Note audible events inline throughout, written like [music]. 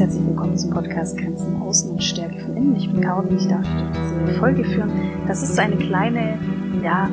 Herzlich willkommen zum Podcast Grenzen Außen und Stärke von Innen. Ich bin Caro und ich darf diese Folge führen. Das ist eine kleine, ja,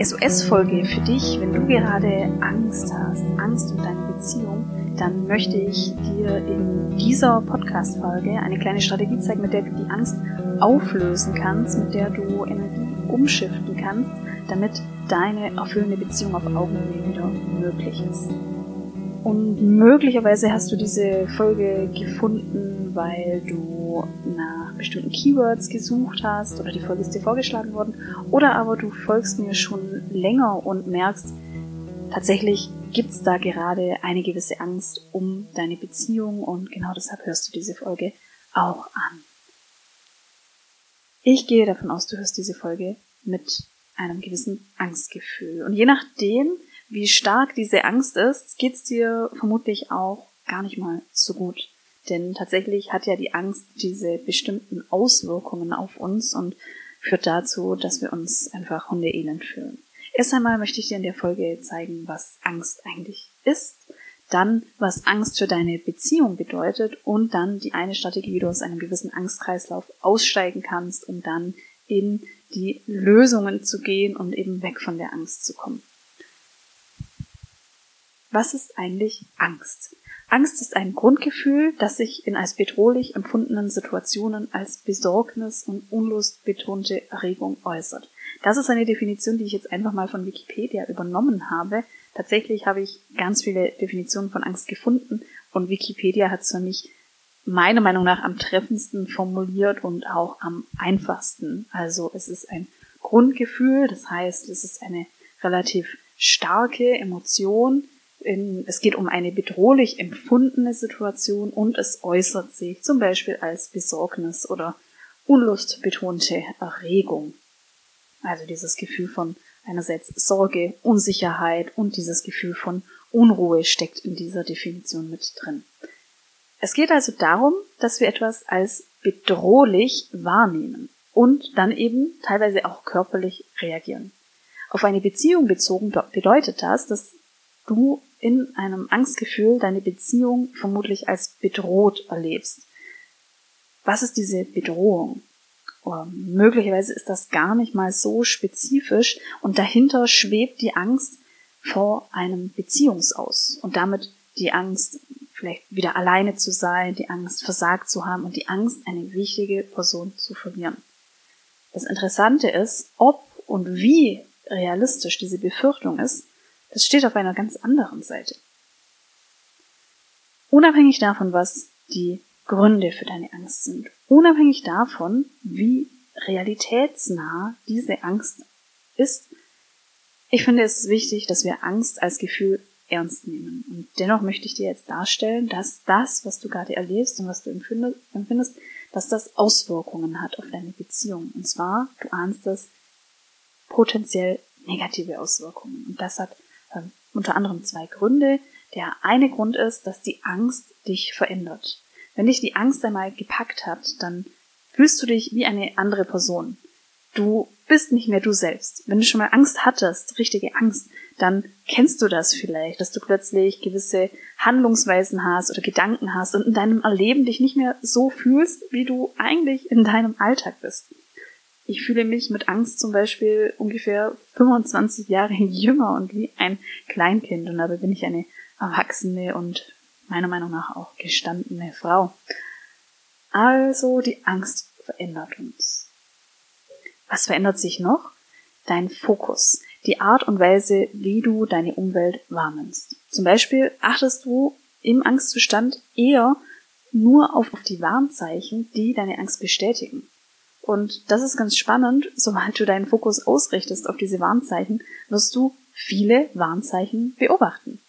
SOS-Folge für dich, wenn du gerade Angst hast, Angst um deine Beziehung, dann möchte ich dir in dieser Podcast-Folge eine kleine Strategie zeigen, mit der du die Angst auflösen kannst, mit der du Energie umschiften kannst, damit deine erfüllende Beziehung auf Augenhöhe wieder möglich ist. Und möglicherweise hast du diese Folge gefunden, weil du nach bestimmten Keywords gesucht hast oder die Folge ist dir vorgeschlagen worden. Oder aber du folgst mir schon länger und merkst, tatsächlich gibt's da gerade eine gewisse Angst um deine Beziehung und genau deshalb hörst du diese Folge auch an. Ich gehe davon aus, du hörst diese Folge mit einem gewissen Angstgefühl. Und je nachdem, wie stark diese Angst ist, geht's dir vermutlich auch gar nicht mal so gut. Denn tatsächlich hat ja die Angst diese bestimmten Auswirkungen auf uns und führt dazu, dass wir uns einfach hundeelend fühlen. Erst einmal möchte ich dir in der Folge zeigen, was Angst eigentlich ist, dann was Angst für deine Beziehung bedeutet und dann die eine Strategie, wie du aus einem gewissen Angstkreislauf aussteigen kannst, um dann in die Lösungen zu gehen und eben weg von der Angst zu kommen. Was ist eigentlich Angst? Angst ist ein Grundgefühl, das sich in als bedrohlich empfundenen Situationen als Besorgnis und unlustbetonte Erregung äußert. Das ist eine Definition, die ich jetzt einfach mal von Wikipedia übernommen habe. Tatsächlich habe ich ganz viele Definitionen von Angst gefunden und Wikipedia hat es für mich meiner Meinung nach am treffendsten formuliert und auch am einfachsten. Also es ist ein Grundgefühl, das heißt, es ist eine relativ starke Emotion, in, es geht um eine bedrohlich empfundene Situation und es äußert sich zum Beispiel als Besorgnis oder unlustbetonte Erregung. Also dieses Gefühl von einerseits Sorge, Unsicherheit und dieses Gefühl von Unruhe steckt in dieser Definition mit drin. Es geht also darum, dass wir etwas als bedrohlich wahrnehmen und dann eben teilweise auch körperlich reagieren. Auf eine Beziehung bezogen bedeutet das, dass du in einem Angstgefühl deine Beziehung vermutlich als bedroht erlebst. Was ist diese Bedrohung? Oder möglicherweise ist das gar nicht mal so spezifisch und dahinter schwebt die Angst vor einem Beziehungsaus und damit die Angst, vielleicht wieder alleine zu sein, die Angst, versagt zu haben und die Angst, eine wichtige Person zu verlieren. Das Interessante ist, ob und wie realistisch diese Befürchtung ist, das steht auf einer ganz anderen Seite. Unabhängig davon, was die Gründe für deine Angst sind, unabhängig davon, wie realitätsnah diese Angst ist, ich finde es wichtig, dass wir Angst als Gefühl ernst nehmen. Und dennoch möchte ich dir jetzt darstellen, dass das, was du gerade erlebst und was du empfindest, dass das Auswirkungen hat auf deine Beziehung. Und zwar, du ahnst das, potenziell negative Auswirkungen. Und das hat äh, unter anderem zwei Gründe. Der eine Grund ist, dass die Angst dich verändert. Wenn dich die Angst einmal gepackt hat, dann fühlst du dich wie eine andere Person. Du bist nicht mehr du selbst. Wenn du schon mal Angst hattest, richtige Angst, dann kennst du das vielleicht, dass du plötzlich gewisse Handlungsweisen hast oder Gedanken hast und in deinem Erleben dich nicht mehr so fühlst, wie du eigentlich in deinem Alltag bist. Ich fühle mich mit Angst zum Beispiel ungefähr 25 Jahre [laughs] jünger und wie ein Kleinkind und dabei bin ich eine erwachsene und meiner Meinung nach auch gestandene Frau. Also die Angst verändert uns. Was verändert sich noch? Dein Fokus, die Art und Weise, wie du deine Umwelt wahrnimmst. Zum Beispiel achtest du im Angstzustand eher nur auf, die Warnzeichen, die deine Angst bestätigen. Und das ist ganz spannend, sobald du deinen Fokus ausrichtest auf diese Warnzeichen, wirst du viele Warnzeichen beobachten.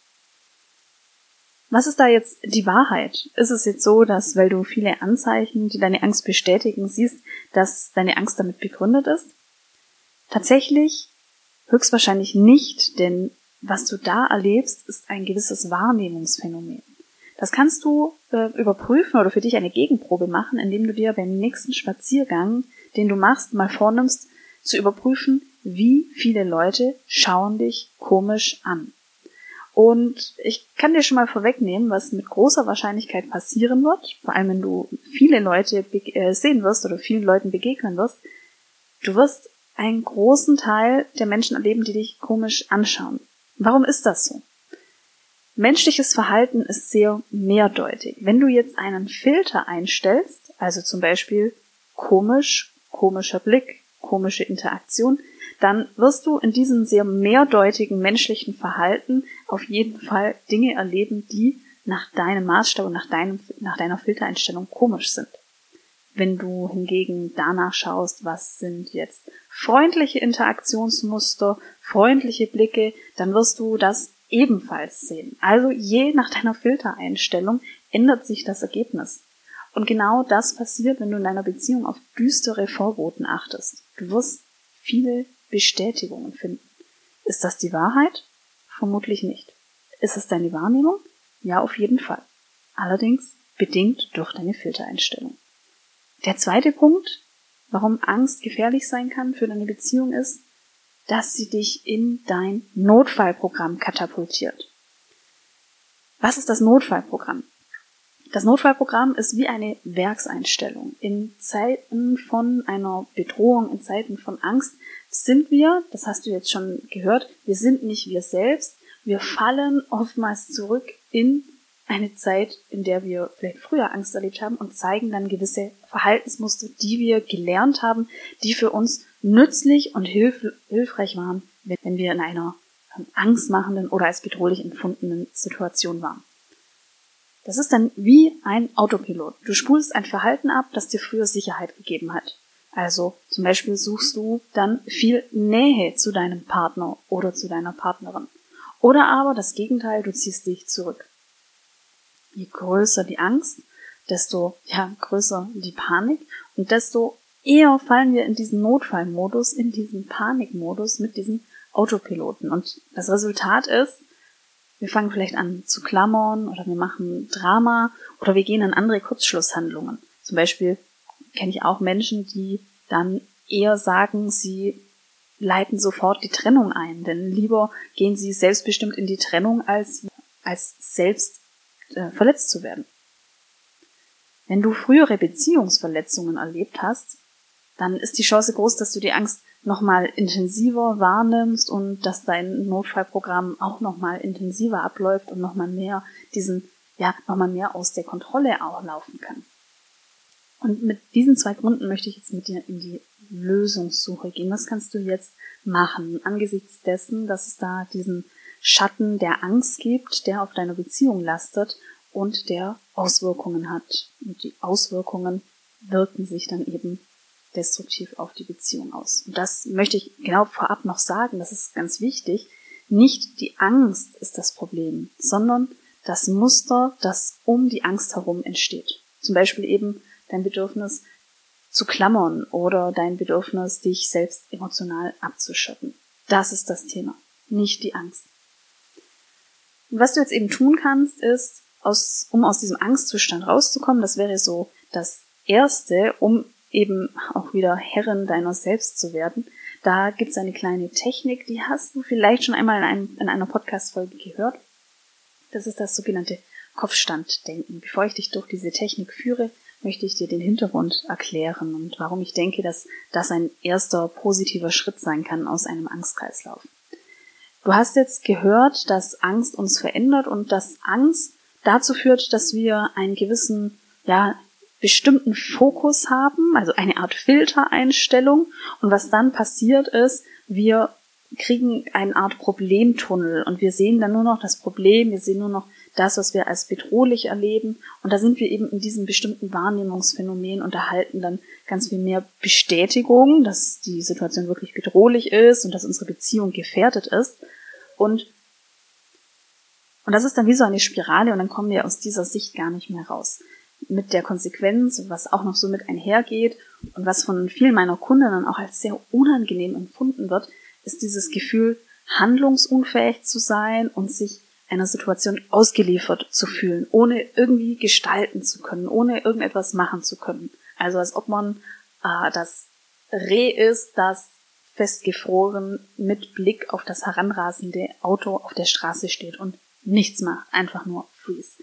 Was ist da jetzt die Wahrheit? Ist es jetzt so, dass weil du viele Anzeichen, die deine Angst bestätigen, siehst, dass deine Angst damit begründet ist? Tatsächlich höchstwahrscheinlich nicht, denn was du da erlebst, ist ein gewisses Wahrnehmungsphänomen. Das kannst du äh, überprüfen oder für dich eine Gegenprobe machen, indem du dir beim nächsten Spaziergang, den du machst, mal vornimmst, zu überprüfen, wie viele Leute schauen dich komisch an. Und ich kann dir schon mal vorwegnehmen, was mit großer Wahrscheinlichkeit passieren wird, vor allem wenn du viele Leute äh, sehen wirst oder vielen Leuten begegnen wirst. Du wirst einen großen Teil der Menschen erleben, die dich komisch anschauen. Warum ist das so? Menschliches Verhalten ist sehr mehrdeutig. Wenn du jetzt einen Filter einstellst, also zum Beispiel komisch, komischer Blick, komische Interaktion, dann wirst du in diesem sehr mehrdeutigen menschlichen Verhalten auf jeden Fall Dinge erleben, die nach deinem Maßstab und nach, deinem, nach deiner Filtereinstellung komisch sind. Wenn du hingegen danach schaust, was sind jetzt freundliche Interaktionsmuster, freundliche Blicke, dann wirst du das ebenfalls sehen. Also je nach deiner Filtereinstellung ändert sich das Ergebnis. Und genau das passiert, wenn du in deiner Beziehung auf düstere Vorboten achtest. Du wirst viele Bestätigungen finden. Ist das die Wahrheit? Vermutlich nicht. Ist es deine Wahrnehmung? Ja, auf jeden Fall. Allerdings bedingt durch deine Filtereinstellung. Der zweite Punkt, warum Angst gefährlich sein kann für deine Beziehung ist, dass sie dich in dein Notfallprogramm katapultiert. Was ist das Notfallprogramm? Das Notfallprogramm ist wie eine Werkseinstellung. In Zeiten von einer Bedrohung, in Zeiten von Angst sind wir, das hast du jetzt schon gehört, wir sind nicht wir selbst. Wir fallen oftmals zurück in eine Zeit, in der wir vielleicht früher Angst erlebt haben und zeigen dann gewisse Verhaltensmuster, die wir gelernt haben, die für uns nützlich und hilf hilfreich waren, wenn wir in einer angstmachenden oder als bedrohlich empfundenen Situation waren. Das ist dann wie ein Autopilot. Du spulst ein Verhalten ab, das dir früher Sicherheit gegeben hat. Also zum Beispiel suchst du dann viel Nähe zu deinem Partner oder zu deiner Partnerin. Oder aber das Gegenteil, du ziehst dich zurück. Je größer die Angst, desto ja, größer die Panik und desto eher fallen wir in diesen Notfallmodus, in diesen Panikmodus mit diesen Autopiloten. Und das Resultat ist, wir fangen vielleicht an zu klammern oder wir machen Drama oder wir gehen in andere Kurzschlusshandlungen. Zum Beispiel kenne ich auch Menschen, die dann eher sagen, sie leiten sofort die Trennung ein, denn lieber gehen sie selbstbestimmt in die Trennung, als, als selbst äh, verletzt zu werden. Wenn du frühere Beziehungsverletzungen erlebt hast, dann ist die Chance groß, dass du die Angst nochmal intensiver wahrnimmst und dass dein Notfallprogramm auch nochmal intensiver abläuft und nochmal mehr diesen, ja, nochmal mehr aus der Kontrolle auch laufen kann. Und mit diesen zwei Gründen möchte ich jetzt mit dir in die Lösungssuche gehen. Was kannst du jetzt machen angesichts dessen, dass es da diesen Schatten der Angst gibt, der auf deiner Beziehung lastet und der Auswirkungen hat. Und die Auswirkungen wirken sich dann eben destruktiv auf die Beziehung aus. Und das möchte ich genau vorab noch sagen, das ist ganz wichtig. Nicht die Angst ist das Problem, sondern das Muster, das um die Angst herum entsteht. Zum Beispiel eben dein Bedürfnis zu klammern oder dein Bedürfnis, dich selbst emotional abzuschotten. Das ist das Thema, nicht die Angst. Und was du jetzt eben tun kannst, ist, aus, um aus diesem Angstzustand rauszukommen, das wäre so das Erste, um eben auch wieder Herrin deiner selbst zu werden. Da gibt's eine kleine Technik, die hast du vielleicht schon einmal in, einem, in einer Podcast-Folge gehört. Das ist das sogenannte Kopfstanddenken. Bevor ich dich durch diese Technik führe, möchte ich dir den Hintergrund erklären und warum ich denke, dass das ein erster positiver Schritt sein kann aus einem Angstkreislauf. Du hast jetzt gehört, dass Angst uns verändert und dass Angst dazu führt, dass wir einen gewissen, ja, bestimmten Fokus haben, also eine Art Filtereinstellung. Und was dann passiert ist, wir kriegen eine Art Problemtunnel und wir sehen dann nur noch das Problem, wir sehen nur noch das, was wir als bedrohlich erleben. Und da sind wir eben in diesem bestimmten Wahrnehmungsphänomen und erhalten dann ganz viel mehr Bestätigung, dass die Situation wirklich bedrohlich ist und dass unsere Beziehung gefährdet ist. Und, und das ist dann wie so eine Spirale und dann kommen wir aus dieser Sicht gar nicht mehr raus mit der Konsequenz, was auch noch so mit einhergeht und was von vielen meiner Kundinnen auch als sehr unangenehm empfunden wird, ist dieses Gefühl, handlungsunfähig zu sein und sich einer Situation ausgeliefert zu fühlen, ohne irgendwie gestalten zu können, ohne irgendetwas machen zu können. Also als ob man äh, das Reh ist, das festgefroren mit Blick auf das heranrasende Auto auf der Straße steht und nichts macht, einfach nur freeze.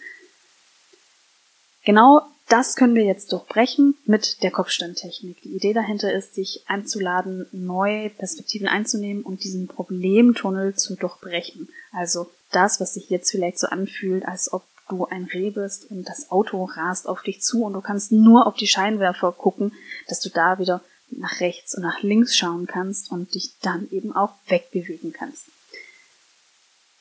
Genau das können wir jetzt durchbrechen mit der Kopfstandtechnik. Die Idee dahinter ist, dich einzuladen, neue Perspektiven einzunehmen und diesen Problemtunnel zu durchbrechen. Also das, was sich jetzt vielleicht so anfühlt, als ob du ein Reh bist und das Auto rast auf dich zu und du kannst nur auf die Scheinwerfer gucken, dass du da wieder nach rechts und nach links schauen kannst und dich dann eben auch wegbewegen kannst.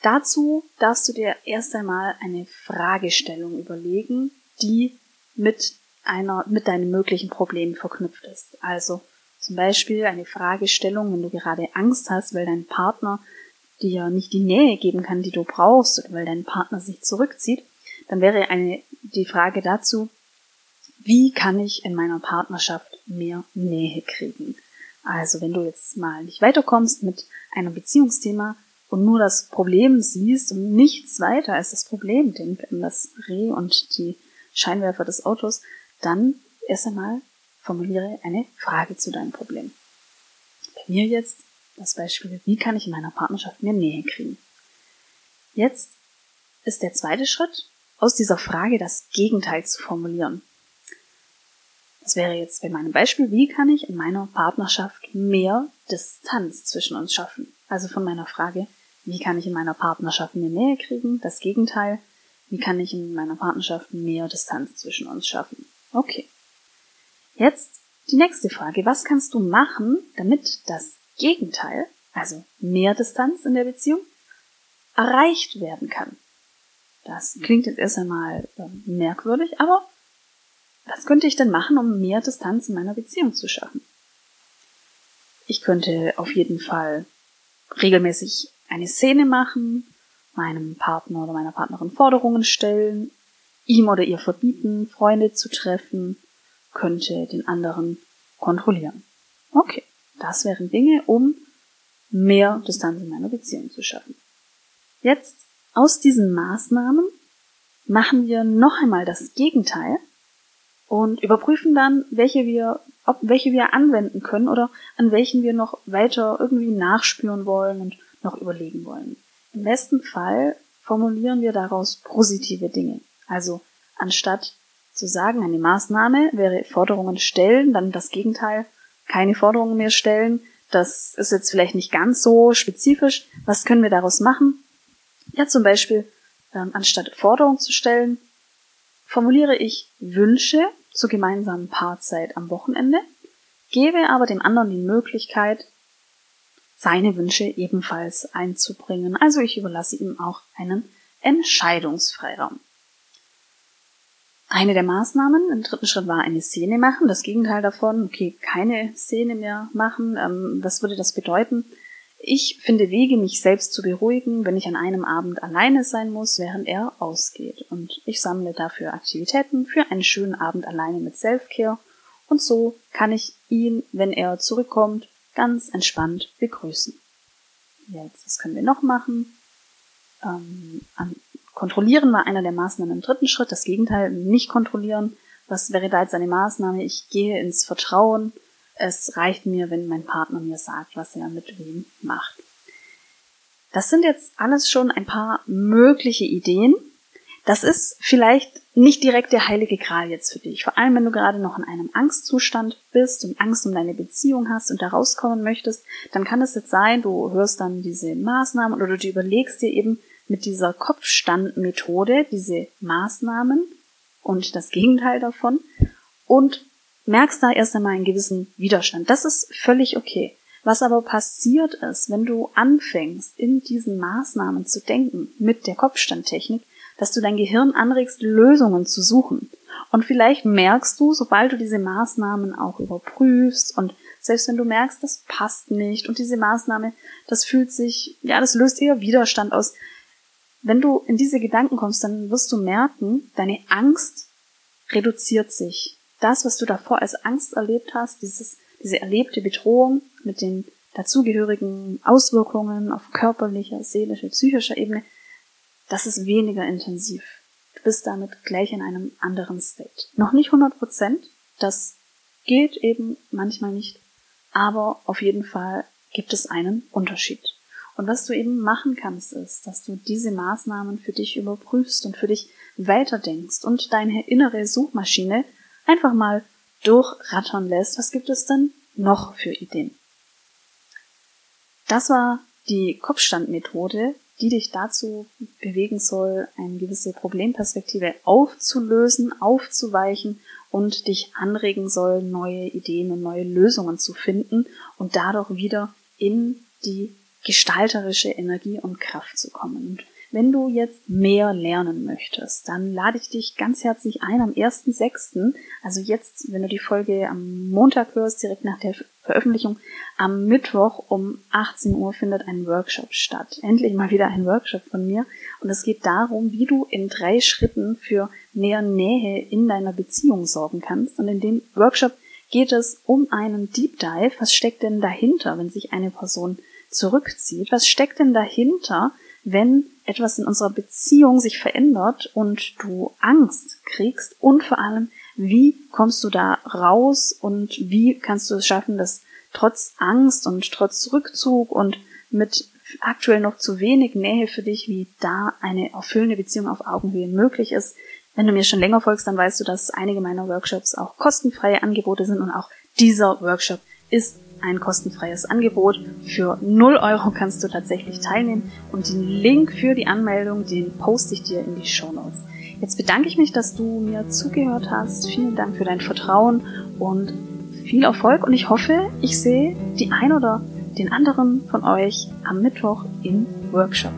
Dazu darfst du dir erst einmal eine Fragestellung überlegen, die mit einer, mit deinem möglichen Problem verknüpft ist. Also zum Beispiel eine Fragestellung, wenn du gerade Angst hast, weil dein Partner dir nicht die Nähe geben kann, die du brauchst, oder weil dein Partner sich zurückzieht, dann wäre eine, die Frage dazu, wie kann ich in meiner Partnerschaft mehr Nähe kriegen? Also wenn du jetzt mal nicht weiterkommst mit einem Beziehungsthema und nur das Problem siehst und nichts weiter als das Problem, denk an das Reh und die Scheinwerfer des Autos, dann erst einmal formuliere eine Frage zu deinem Problem. Bei mir jetzt das Beispiel, wie kann ich in meiner Partnerschaft mehr Nähe kriegen? Jetzt ist der zweite Schritt, aus dieser Frage das Gegenteil zu formulieren. Das wäre jetzt bei meinem Beispiel, wie kann ich in meiner Partnerschaft mehr Distanz zwischen uns schaffen? Also von meiner Frage, wie kann ich in meiner Partnerschaft mehr Nähe kriegen? Das Gegenteil, wie kann ich in meiner Partnerschaft mehr Distanz zwischen uns schaffen? Okay. Jetzt die nächste Frage, was kannst du machen, damit das Gegenteil, also mehr Distanz in der Beziehung, erreicht werden kann? Das klingt jetzt erst einmal äh, merkwürdig, aber was könnte ich denn machen, um mehr Distanz in meiner Beziehung zu schaffen? Ich könnte auf jeden Fall regelmäßig eine Szene machen, meinem Partner oder meiner Partnerin Forderungen stellen, ihm oder ihr verbieten, Freunde zu treffen, könnte den anderen kontrollieren. Okay, das wären Dinge, um mehr Distanz in meiner Beziehung zu schaffen. Jetzt aus diesen Maßnahmen machen wir noch einmal das Gegenteil und überprüfen dann, welche wir, ob welche wir anwenden können oder an welchen wir noch weiter irgendwie nachspüren wollen und noch überlegen wollen. Im besten Fall formulieren wir daraus positive Dinge. Also anstatt zu sagen, eine Maßnahme wäre Forderungen stellen, dann das Gegenteil, keine Forderungen mehr stellen. Das ist jetzt vielleicht nicht ganz so spezifisch. Was können wir daraus machen? Ja, zum Beispiel, ähm, anstatt Forderung zu stellen, formuliere ich Wünsche zur gemeinsamen Paarzeit am Wochenende, gebe aber dem anderen die Möglichkeit, seine Wünsche ebenfalls einzubringen. Also ich überlasse ihm auch einen Entscheidungsfreiraum. Eine der Maßnahmen im dritten Schritt war eine Szene machen. Das Gegenteil davon, okay, keine Szene mehr machen. Ähm, was würde das bedeuten? Ich finde Wege, mich selbst zu beruhigen, wenn ich an einem Abend alleine sein muss, während er ausgeht. Und ich sammle dafür Aktivitäten für einen schönen Abend alleine mit Selfcare. Und so kann ich ihn, wenn er zurückkommt, ganz entspannt begrüßen. Jetzt, was können wir noch machen? Ähm, kontrollieren war einer der Maßnahmen im dritten Schritt. Das Gegenteil, nicht kontrollieren. Was wäre da jetzt eine Maßnahme? Ich gehe ins Vertrauen es reicht mir, wenn mein Partner mir sagt, was er mit wem macht. Das sind jetzt alles schon ein paar mögliche Ideen. Das ist vielleicht nicht direkt der heilige Gral jetzt für dich. Vor allem, wenn du gerade noch in einem Angstzustand bist und Angst um deine Beziehung hast und da rauskommen möchtest, dann kann es jetzt sein, du hörst dann diese Maßnahmen oder du überlegst dir eben mit dieser Kopfstandmethode diese Maßnahmen und das Gegenteil davon und merkst da erst einmal einen gewissen Widerstand. Das ist völlig okay. Was aber passiert ist, wenn du anfängst, in diesen Maßnahmen zu denken, mit der Kopfstandtechnik, dass du dein Gehirn anregst, Lösungen zu suchen. Und vielleicht merkst du, sobald du diese Maßnahmen auch überprüfst und selbst wenn du merkst, das passt nicht und diese Maßnahme, das fühlt sich, ja, das löst eher Widerstand aus. Wenn du in diese Gedanken kommst, dann wirst du merken, deine Angst reduziert sich das, was du davor als Angst erlebt hast, dieses, diese erlebte Bedrohung mit den dazugehörigen Auswirkungen auf körperlicher, seelischer, psychischer Ebene, das ist weniger intensiv. Du bist damit gleich in einem anderen State. Noch nicht 100 Prozent, das geht eben manchmal nicht, aber auf jeden Fall gibt es einen Unterschied. Und was du eben machen kannst, ist, dass du diese Maßnahmen für dich überprüfst und für dich weiterdenkst und deine innere Suchmaschine einfach mal durchrattern lässt. Was gibt es denn noch für Ideen? Das war die Kopfstandmethode, die dich dazu bewegen soll, eine gewisse Problemperspektive aufzulösen, aufzuweichen und dich anregen soll, neue Ideen und neue Lösungen zu finden und dadurch wieder in die gestalterische Energie und Kraft zu kommen. Wenn du jetzt mehr lernen möchtest, dann lade ich dich ganz herzlich ein am 1.6., also jetzt, wenn du die Folge am Montag hörst, direkt nach der Veröffentlichung, am Mittwoch um 18 Uhr findet ein Workshop statt. Endlich mal wieder ein Workshop von mir. Und es geht darum, wie du in drei Schritten für mehr Nähe in deiner Beziehung sorgen kannst. Und in dem Workshop geht es um einen Deep Dive. Was steckt denn dahinter, wenn sich eine Person zurückzieht? Was steckt denn dahinter, wenn etwas in unserer Beziehung sich verändert und du Angst kriegst und vor allem, wie kommst du da raus und wie kannst du es schaffen, dass trotz Angst und trotz Rückzug und mit aktuell noch zu wenig Nähe für dich, wie da eine erfüllende Beziehung auf Augenhöhe möglich ist. Wenn du mir schon länger folgst, dann weißt du, dass einige meiner Workshops auch kostenfreie Angebote sind und auch dieser Workshop ist ein kostenfreies Angebot. Für 0 Euro kannst du tatsächlich teilnehmen und den Link für die Anmeldung, den poste ich dir in die Show Notes. Jetzt bedanke ich mich, dass du mir zugehört hast. Vielen Dank für dein Vertrauen und viel Erfolg und ich hoffe, ich sehe die ein oder den anderen von euch am Mittwoch im Workshop.